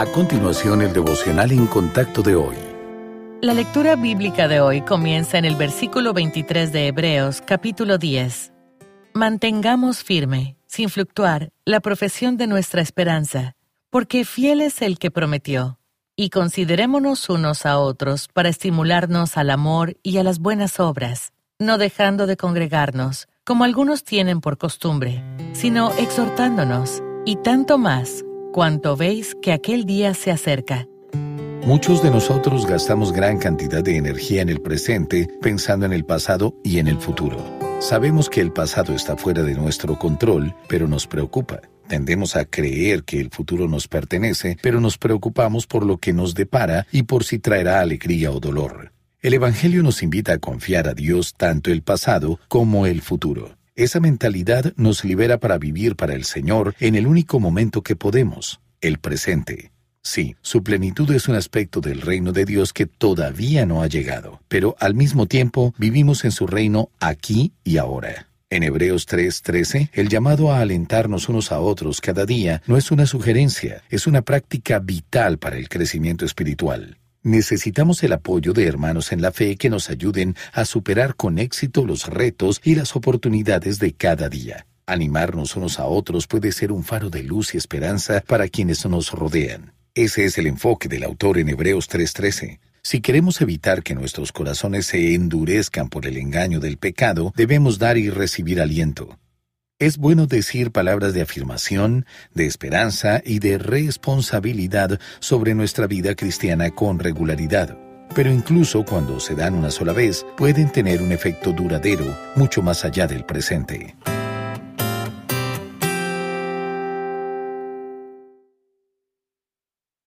A continuación, el devocional en contacto de hoy. La lectura bíblica de hoy comienza en el versículo 23 de Hebreos, capítulo 10. Mantengamos firme, sin fluctuar, la profesión de nuestra esperanza, porque fiel es el que prometió. Y considerémonos unos a otros para estimularnos al amor y a las buenas obras, no dejando de congregarnos, como algunos tienen por costumbre, sino exhortándonos, y tanto más cuanto veis que aquel día se acerca. Muchos de nosotros gastamos gran cantidad de energía en el presente pensando en el pasado y en el futuro. Sabemos que el pasado está fuera de nuestro control, pero nos preocupa. Tendemos a creer que el futuro nos pertenece, pero nos preocupamos por lo que nos depara y por si traerá alegría o dolor. El Evangelio nos invita a confiar a Dios tanto el pasado como el futuro. Esa mentalidad nos libera para vivir para el Señor en el único momento que podemos, el presente. Sí, su plenitud es un aspecto del reino de Dios que todavía no ha llegado, pero al mismo tiempo vivimos en su reino aquí y ahora. En Hebreos 3:13, el llamado a alentarnos unos a otros cada día no es una sugerencia, es una práctica vital para el crecimiento espiritual. Necesitamos el apoyo de hermanos en la fe que nos ayuden a superar con éxito los retos y las oportunidades de cada día. Animarnos unos a otros puede ser un faro de luz y esperanza para quienes nos rodean. Ese es el enfoque del autor en Hebreos 3:13. Si queremos evitar que nuestros corazones se endurezcan por el engaño del pecado, debemos dar y recibir aliento. Es bueno decir palabras de afirmación, de esperanza y de responsabilidad sobre nuestra vida cristiana con regularidad. Pero incluso cuando se dan una sola vez, pueden tener un efecto duradero mucho más allá del presente.